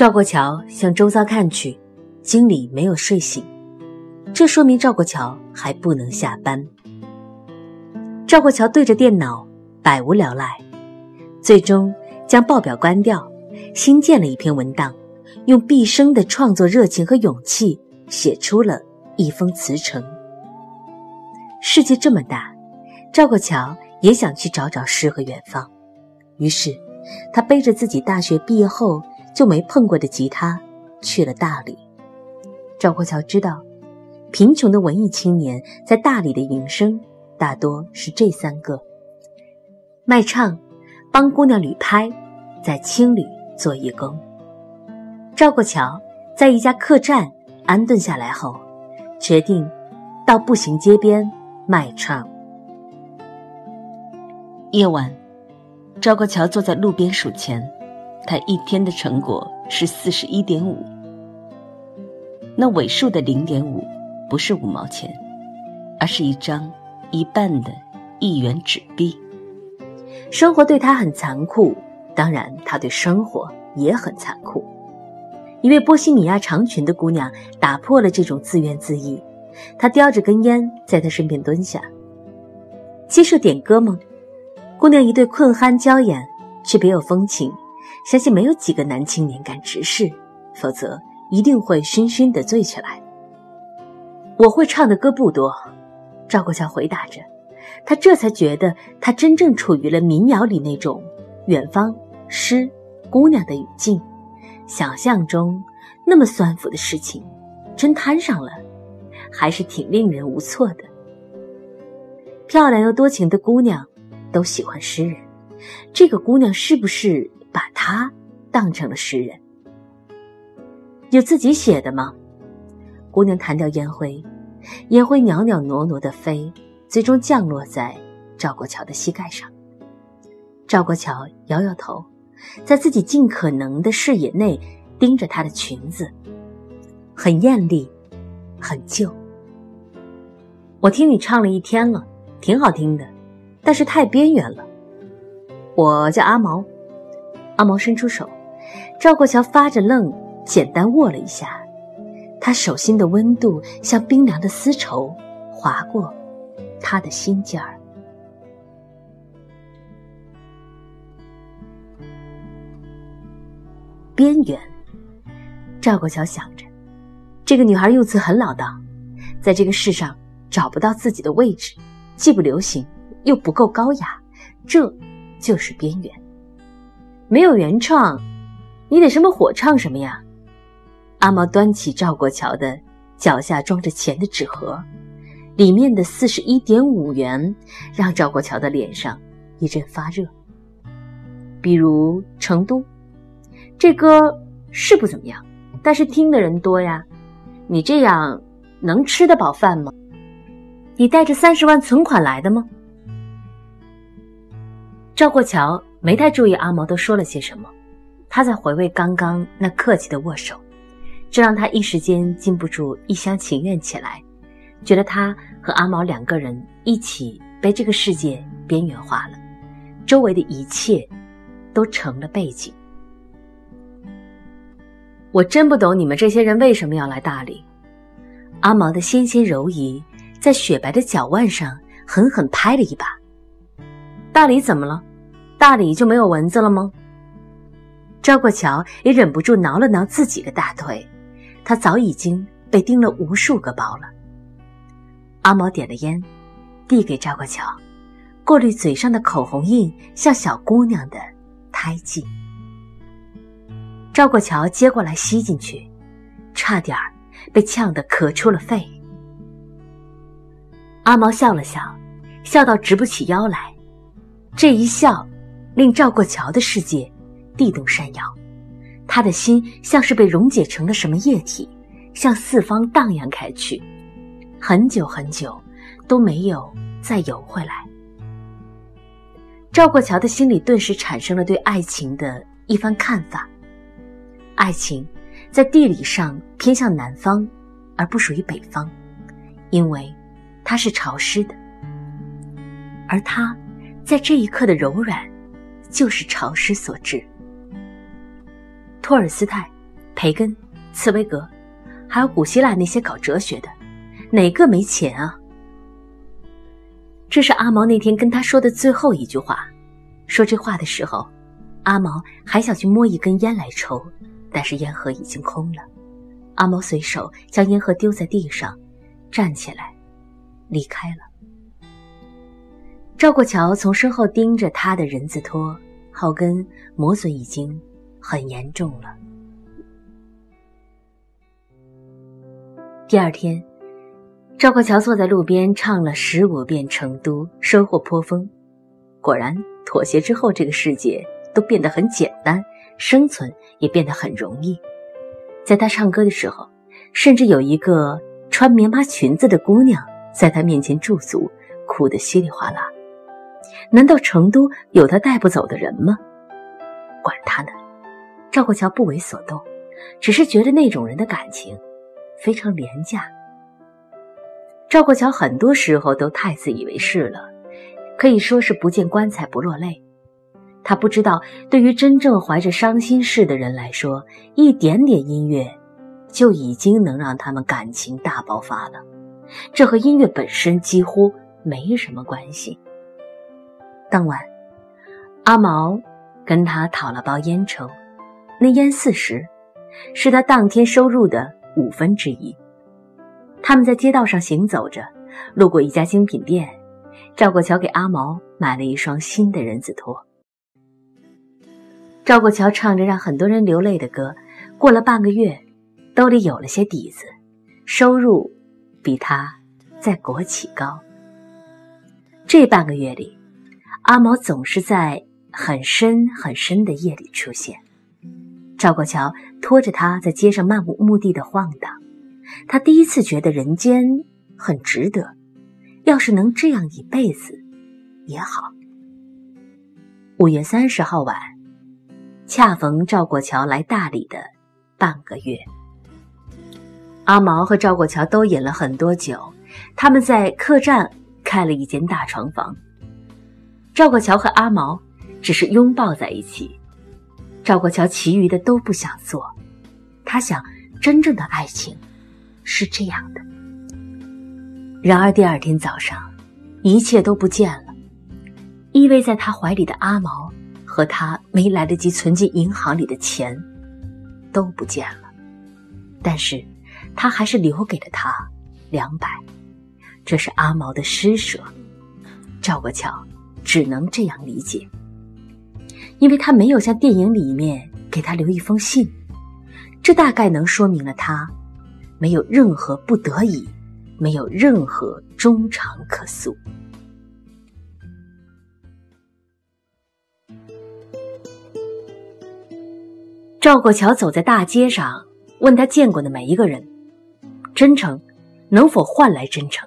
赵国桥向周遭看去，经理没有睡醒，这说明赵国桥还不能下班。赵国桥对着电脑百无聊赖，最终将报表关掉，新建了一篇文档，用毕生的创作热情和勇气写出了一封辞呈。世界这么大，赵国桥也想去找找诗和远方，于是他背着自己大学毕业后。就没碰过的吉他，去了大理。赵国桥知道，贫穷的文艺青年在大理的营生大多是这三个：卖唱、帮姑娘旅拍，在青旅做义工。赵国桥在一家客栈安顿下来后，决定到步行街边卖唱。夜晚，赵国桥坐在路边数钱。他一天的成果是四十一点五，那尾数的零点五不是五毛钱，而是一张一半的一元纸币。生活对他很残酷，当然他对生活也很残酷。一位波西米亚长裙的姑娘打破了这种自怨自艾，她叼着根烟在他身边蹲下，接受点歌吗？姑娘一对困憨娇眼，却别有风情。相信没有几个男青年敢直视，否则一定会醺醺的醉起来。我会唱的歌不多，赵国强回答着，他这才觉得他真正处于了民谣里那种远方诗姑娘的语境，想象中那么酸腐的事情，真摊上了，还是挺令人无措的。漂亮又多情的姑娘，都喜欢诗人，这个姑娘是不是？把他当成了诗人，有自己写的吗？姑娘弹掉烟灰，烟灰袅袅挪挪的飞，最终降落在赵国桥的膝盖上。赵国桥摇摇头，在自己尽可能的视野内盯着她的裙子，很艳丽，很旧。我听你唱了一天了，挺好听的，但是太边缘了。我叫阿毛。阿毛伸出手，赵国桥发着愣，简单握了一下。他手心的温度像冰凉的丝绸，划过他的心尖儿。边缘，赵国桥想着，这个女孩用词很老道，在这个世上找不到自己的位置，既不流行，又不够高雅，这就是边缘。没有原创，你得什么火唱什么呀？阿毛端起赵国桥的脚下装着钱的纸盒，里面的四十一点五元让赵国桥的脸上一阵发热。比如《成都》，这歌是不怎么样，但是听的人多呀。你这样能吃得饱饭吗？你带着三十万存款来的吗？赵国桥。没太注意阿毛都说了些什么，他在回味刚刚那客气的握手，这让他一时间禁不住一厢情愿起来，觉得他和阿毛两个人一起被这个世界边缘化了，周围的一切都成了背景。我真不懂你们这些人为什么要来大理。阿毛的纤纤柔仪在雪白的脚腕上狠狠拍了一把。大理怎么了？大理就没有蚊子了吗？赵过桥也忍不住挠了挠自己的大腿，他早已经被叮了无数个包了。阿毛点了烟，递给赵过桥，过滤嘴上的口红印，像小姑娘的胎记。赵过桥接过来吸进去，差点儿被呛得咳出了肺。阿毛笑了笑，笑到直不起腰来，这一笑。令赵过桥的世界地动山摇，他的心像是被溶解成了什么液体，向四方荡漾开去，很久很久都没有再游回来。赵过桥的心里顿时产生了对爱情的一番看法：爱情在地理上偏向南方，而不属于北方，因为它是潮湿的，而他在这一刻的柔软。就是潮湿所致。托尔斯泰培根、茨威格，还有古希腊那些搞哲学的，哪个没钱啊？这是阿毛那天跟他说的最后一句话。说这话的时候，阿毛还想去摸一根烟来抽，但是烟盒已经空了。阿毛随手将烟盒丢在地上，站起来，离开了。赵过桥从身后盯着他的人字拖，后跟磨损已经很严重了。第二天，赵过桥坐在路边唱了十五遍《成都》，收获颇丰。果然，妥协之后，这个世界都变得很简单，生存也变得很容易。在他唱歌的时候，甚至有一个穿棉麻裙子的姑娘在他面前驻足，哭得稀里哗啦。难道成都有他带不走的人吗？管他呢！赵国桥不为所动，只是觉得那种人的感情非常廉价。赵国桥很多时候都太自以为是了，可以说是不见棺材不落泪。他不知道，对于真正怀着伤心事的人来说，一点点音乐就已经能让他们感情大爆发了。这和音乐本身几乎没什么关系。当晚，阿毛跟他讨了包烟抽，那烟四十，是他当天收入的五分之一。他们在街道上行走着，路过一家精品店，赵国桥给阿毛买了一双新的人字拖。赵国桥唱着让很多人流泪的歌，过了半个月，兜里有了些底子，收入比他在国企高。这半个月里，阿毛总是在很深很深的夜里出现。赵国桥拖着他在街上漫无目的的晃荡，他第一次觉得人间很值得，要是能这样一辈子也好。五月三十号晚。恰逢赵国桥来大理的半个月，阿毛和赵国桥都饮了很多酒，他们在客栈开了一间大床房。赵国桥和阿毛只是拥抱在一起，赵国桥其余的都不想做。他想，真正的爱情是这样的。然而第二天早上，一切都不见了，依偎在他怀里的阿毛。和他没来得及存进银行里的钱都不见了，但是他还是留给了他两百，这是阿毛的施舍。赵国桥只能这样理解，因为他没有像电影里面给他留一封信，这大概能说明了他没有任何不得已，没有任何衷肠可诉。赵过桥走在大街上，问他见过的每一个人：“真诚能否换来真诚？”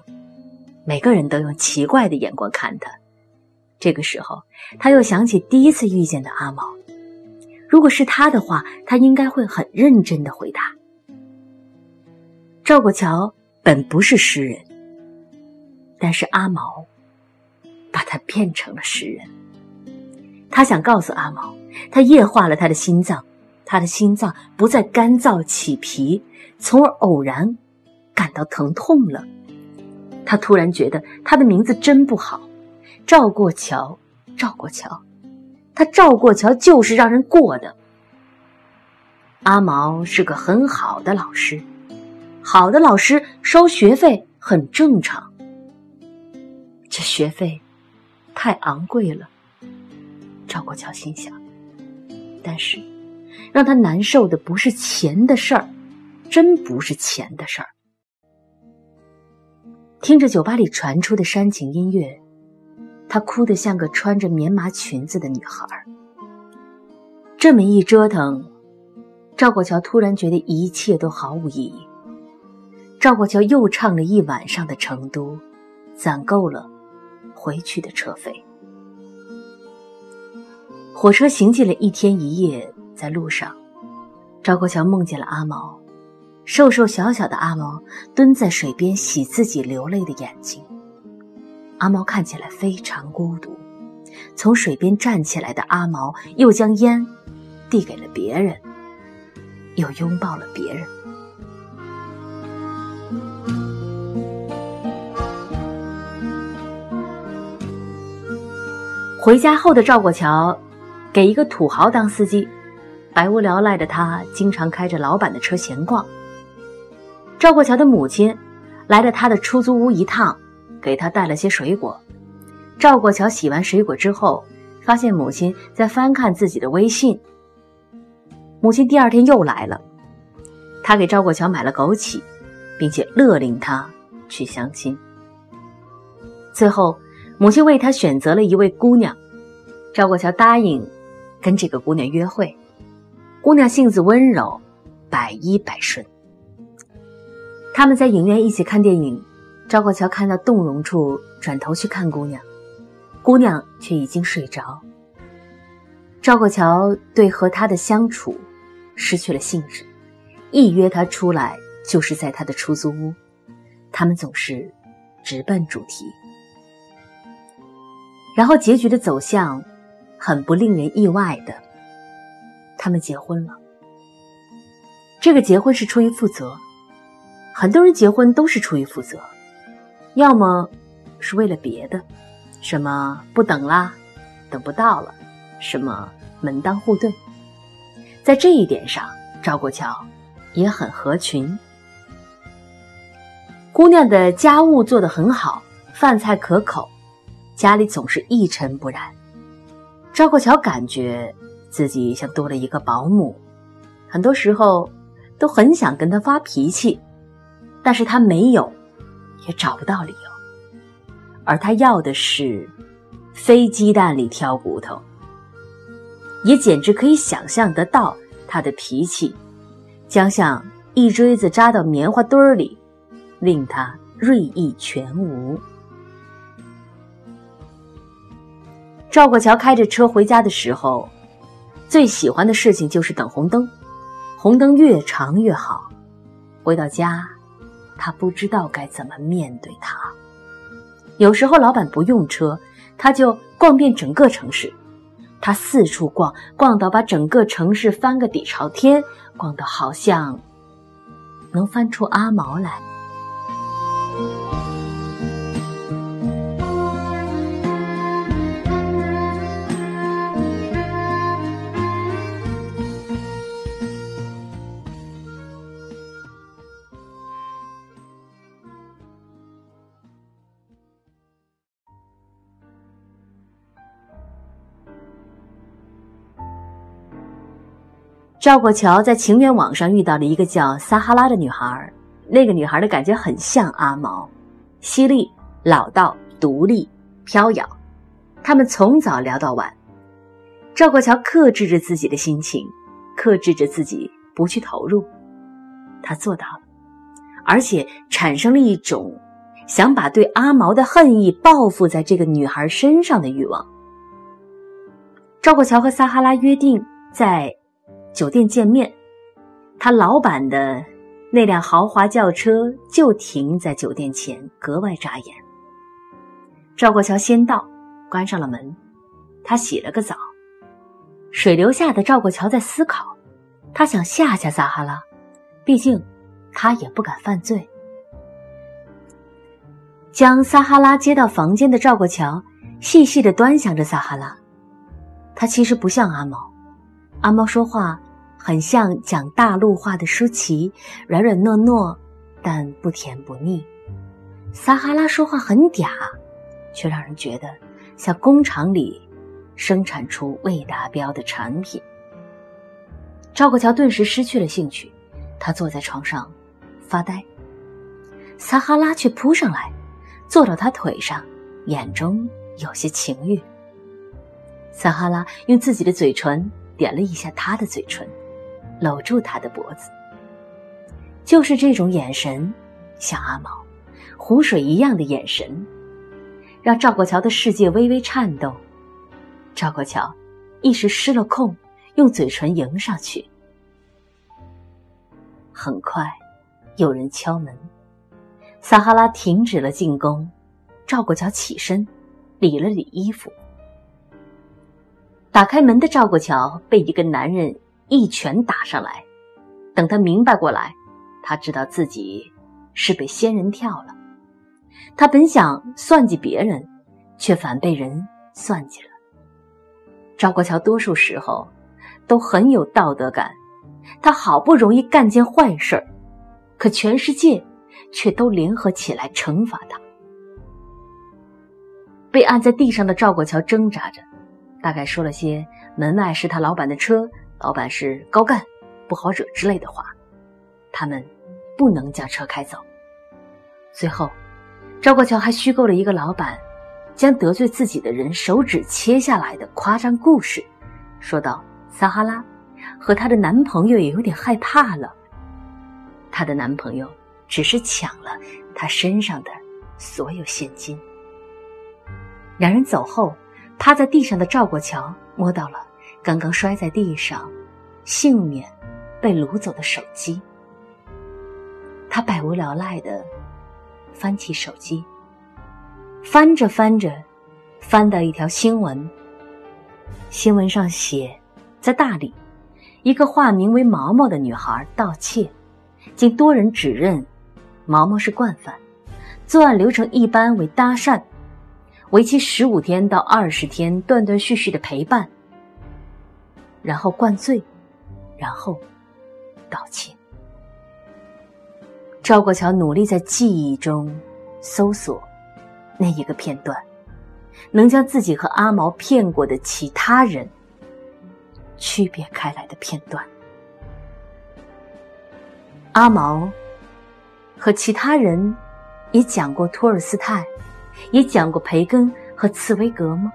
每个人都用奇怪的眼光看他。这个时候，他又想起第一次遇见的阿毛。如果是他的话，他应该会很认真的回答。赵国桥本不是诗人，但是阿毛把他变成了诗人。他想告诉阿毛，他液化了他的心脏。他的心脏不再干燥起皮，从而偶然感到疼痛了。他突然觉得他的名字真不好，赵过桥，赵过桥，他赵过桥就是让人过的。阿毛是个很好的老师，好的老师收学费很正常。这学费太昂贵了，赵过桥心想。但是。让他难受的不是钱的事儿，真不是钱的事儿。听着酒吧里传出的煽情音乐，她哭得像个穿着棉麻裙子的女孩。这么一折腾，赵国桥突然觉得一切都毫无意义。赵国桥又唱了一晚上的《成都》，攒够了回去的车费。火车行进了一天一夜。在路上，赵国桥梦见了阿毛，瘦瘦小小的阿毛蹲在水边洗自己流泪的眼睛。阿毛看起来非常孤独。从水边站起来的阿毛又将烟递给了别人。又拥抱了别人。回家后的赵国桥，给一个土豪当司机，百无聊赖的他经常开着老板的车闲逛。赵国桥的母亲来了他的出租屋一趟，给他带了些水果。赵国桥洗完水果之后，发现母亲在翻看自己的微信。母亲第二天又来了，他给赵国桥买了枸杞，并且勒令他去相亲。最后。母亲为他选择了一位姑娘，赵国桥答应跟这个姑娘约会。姑娘性子温柔，百依百顺。他们在影院一起看电影，赵国桥看到动容处，转头去看姑娘，姑娘却已经睡着。赵国桥对和她的相处失去了兴致，一约她出来就是在他的出租屋，他们总是直奔主题。然后结局的走向，很不令人意外的，他们结婚了。这个结婚是出于负责，很多人结婚都是出于负责，要么是为了别的，什么不等啦，等不到了，什么门当户对，在这一点上，赵国桥也很合群。姑娘的家务做得很好，饭菜可口。家里总是一尘不染，赵国桥感觉自己像多了一个保姆，很多时候都很想跟他发脾气，但是他没有，也找不到理由，而他要的是非鸡蛋里挑骨头，也简直可以想象得到他的脾气将像一锥子扎到棉花堆儿里，令他锐意全无。赵国桥开着车回家的时候，最喜欢的事情就是等红灯，红灯越长越好。回到家，他不知道该怎么面对他。有时候老板不用车，他就逛遍整个城市。他四处逛，逛到把整个城市翻个底朝天，逛到好像能翻出阿毛来。赵国桥在情缘网上遇到了一个叫撒哈拉的女孩，那个女孩的感觉很像阿毛，犀利、老道、独立、飘摇。他们从早聊到晚。赵国桥克制着自己的心情，克制着自己不去投入，他做到了，而且产生了一种想把对阿毛的恨意报复在这个女孩身上的欲望。赵国桥和撒哈拉约定在。酒店见面，他老板的那辆豪华轿车就停在酒店前，格外扎眼。赵国桥先到，关上了门，他洗了个澡。水流下的赵国桥在思考，他想吓吓撒哈拉，毕竟他也不敢犯罪。将撒哈拉接到房间的赵国桥细细的端详着撒哈拉，他其实不像阿毛。阿猫说话很像讲大陆话的舒淇，软软糯糯，但不甜不腻。撒哈拉说话很嗲，却让人觉得像工厂里生产出未达标的产品。赵国桥顿时失去了兴趣，他坐在床上发呆。撒哈拉却扑上来，坐到他腿上，眼中有些情欲。撒哈拉用自己的嘴唇。点了一下他的嘴唇，搂住他的脖子。就是这种眼神，像阿毛，湖水一样的眼神，让赵国桥的世界微微颤抖。赵国桥一时失了控，用嘴唇迎上去。很快，有人敲门，撒哈拉停止了进攻，赵国桥起身，理了理衣服。打开门的赵国桥被一个男人一拳打上来，等他明白过来，他知道自己是被仙人跳了。他本想算计别人，却反被人算计了。赵国桥多数时候都很有道德感，他好不容易干件坏事儿，可全世界却都联合起来惩罚他。被按在地上的赵国桥挣扎着，大概说了些“门外是他老板的车，老板是高干，不好惹”之类的话。他们不能将车开走。最后，赵国桥还虚构了一个老板将得罪自己的人手指切下来的夸张故事，说道：“撒哈拉和她的男朋友也有点害怕了。她的男朋友只是抢了她身上的所有现金。”两人走后，趴在地上的赵国桥摸到了刚刚摔在地上、幸免被掳走的手机。他百无聊赖的翻起手机，翻着翻着，翻到一条新闻。新闻上写，在大理，一个化名为毛毛的女孩盗窃，经多人指认，毛毛是惯犯，作案流程一般为搭讪。为期十五天到二十天，断断续续的陪伴，然后灌醉，然后道歉。赵国桥努力在记忆中搜索那一个片段，能将自己和阿毛骗过的其他人区别开来的片段。阿毛和其他人也讲过托尔斯泰。也讲过培根和茨威格吗？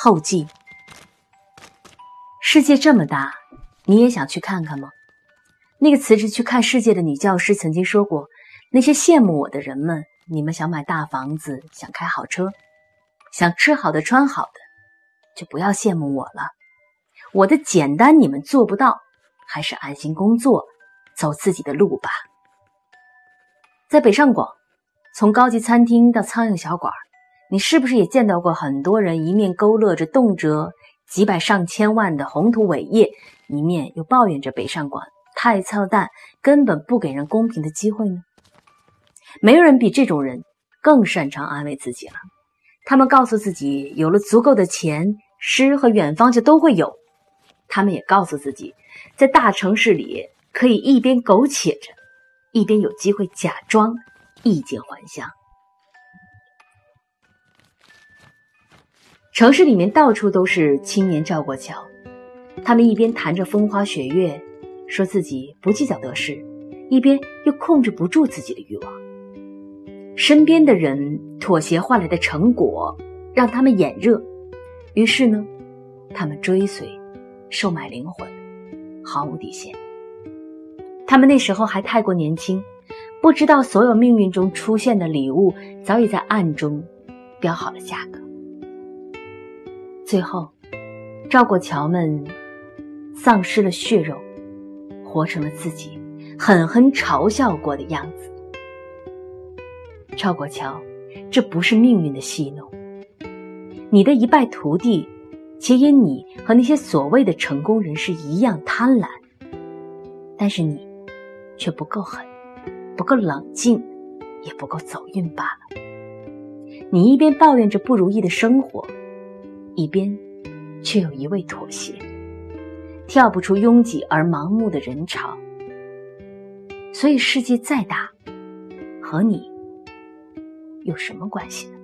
后记：世界这么大，你也想去看看吗？那个辞职去看世界的女教师曾经说过：“那些羡慕我的人们，你们想买大房子，想开好车。”想吃好的穿好的，就不要羡慕我了。我的简单你们做不到，还是安心工作，走自己的路吧。在北上广，从高级餐厅到苍蝇小馆，你是不是也见到过很多人一面勾勒着动辄几百上千万的宏图伟业，一面又抱怨着北上广太操蛋，根本不给人公平的机会呢？没有人比这种人更擅长安慰自己了。他们告诉自己，有了足够的钱，诗和远方就都会有。他们也告诉自己，在大城市里可以一边苟且着，一边有机会假装衣锦还乡。城市里面到处都是青年赵国桥，他们一边谈着风花雪月，说自己不计较得失，一边又控制不住自己的欲望。身边的人妥协换来的成果，让他们眼热，于是呢，他们追随，售卖灵魂，毫无底线。他们那时候还太过年轻，不知道所有命运中出现的礼物早已在暗中标好了价格。最后，赵国桥们丧失了血肉，活成了自己狠狠嘲笑过的样子。赵国桥，这不是命运的戏弄。你的一败涂地，皆因你和那些所谓的成功人士一样贪婪，但是你却不够狠，不够冷静，也不够走运罢了。你一边抱怨着不如意的生活，一边却又一味妥协，跳不出拥挤而盲目的人潮。所以世界再大，和你。有什么关系呢？